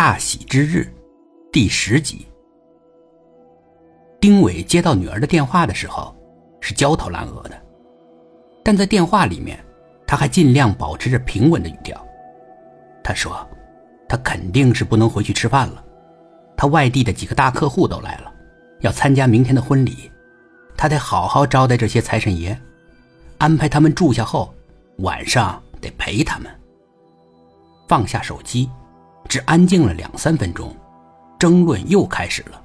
大喜之日，第十集。丁伟接到女儿的电话的时候，是焦头烂额的，但在电话里面，他还尽量保持着平稳的语调。他说：“他肯定是不能回去吃饭了，他外地的几个大客户都来了，要参加明天的婚礼，他得好好招待这些财神爷，安排他们住下后，晚上得陪他们。”放下手机。只安静了两三分钟，争论又开始了。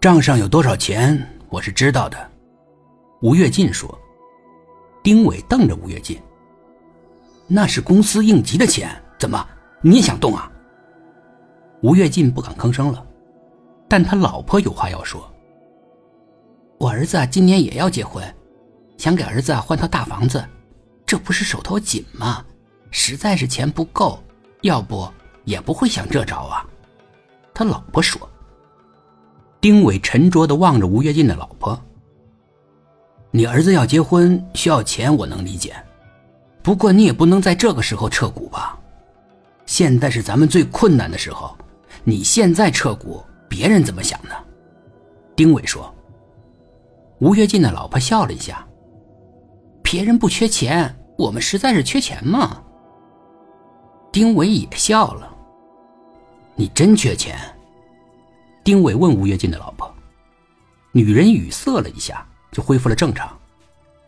账上有多少钱，我是知道的。吴跃进说。丁伟瞪着吴跃进：“那是公司应急的钱，怎么你也想动啊？”吴跃进不敢吭声了，但他老婆有话要说：“我儿子今年也要结婚，想给儿子换套大房子，这不是手头紧吗？实在是钱不够。”要不也不会想这招啊，他老婆说。丁伟沉着的望着吴跃进的老婆。你儿子要结婚需要钱，我能理解，不过你也不能在这个时候撤股吧？现在是咱们最困难的时候，你现在撤股，别人怎么想呢？丁伟说。吴跃进的老婆笑了一下。别人不缺钱，我们实在是缺钱嘛。丁伟也笑了。你真缺钱？丁伟问吴跃进的老婆。女人语塞了一下，就恢复了正常，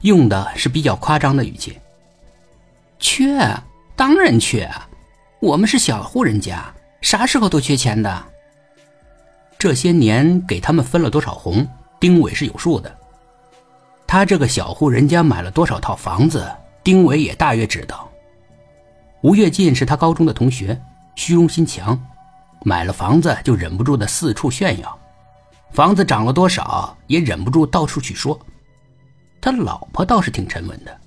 用的是比较夸张的语气。缺，当然缺。我们是小户人家，啥时候都缺钱的。这些年给他们分了多少红，丁伟是有数的。他这个小户人家买了多少套房子，丁伟也大约知道。吴跃进是他高中的同学，虚荣心强，买了房子就忍不住的四处炫耀，房子涨了多少也忍不住到处去说。他老婆倒是挺沉稳的，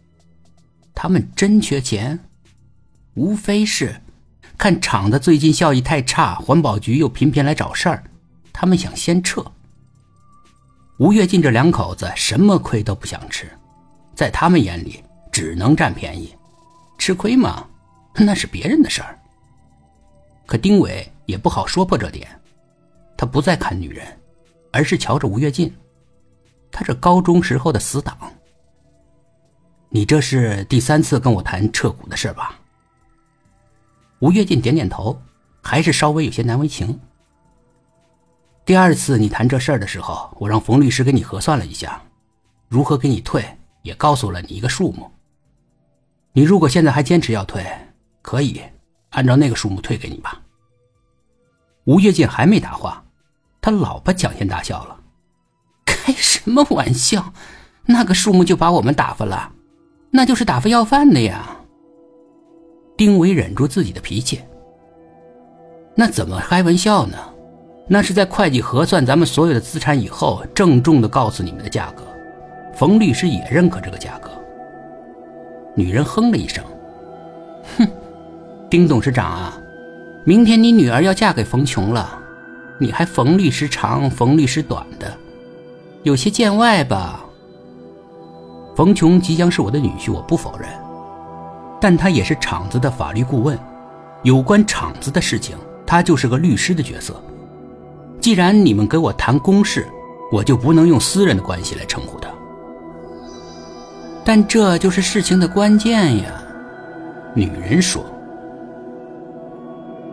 他们真缺钱，无非是看厂子最近效益太差，环保局又频频来找事儿，他们想先撤。吴跃进这两口子什么亏都不想吃，在他们眼里只能占便宜，吃亏吗？那是别人的事儿，可丁伟也不好说破这点，他不再看女人，而是瞧着吴跃进，他这高中时候的死党。你这是第三次跟我谈撤股的事吧？吴跃进点点头，还是稍微有些难为情。第二次你谈这事儿的时候，我让冯律师给你核算了一下，如何给你退，也告诉了你一个数目。你如果现在还坚持要退，可以，按照那个数目退给你吧。吴跃进还没答话，他老婆抢先大笑了：“开什么玩笑？那个数目就把我们打发了，那就是打发要饭的呀。”丁伟忍住自己的脾气：“那怎么开玩笑呢？那是在会计核算咱们所有的资产以后，郑重的告诉你们的价格。冯律师也认可这个价格。”女人哼了一声：“。”丁董事长啊，明天你女儿要嫁给冯琼了，你还冯律师长，冯律师短的，有些见外吧？冯琼即将是我的女婿，我不否认，但他也是厂子的法律顾问，有关厂子的事情，他就是个律师的角色。既然你们给我谈公事，我就不能用私人的关系来称呼他。但这就是事情的关键呀，女人说。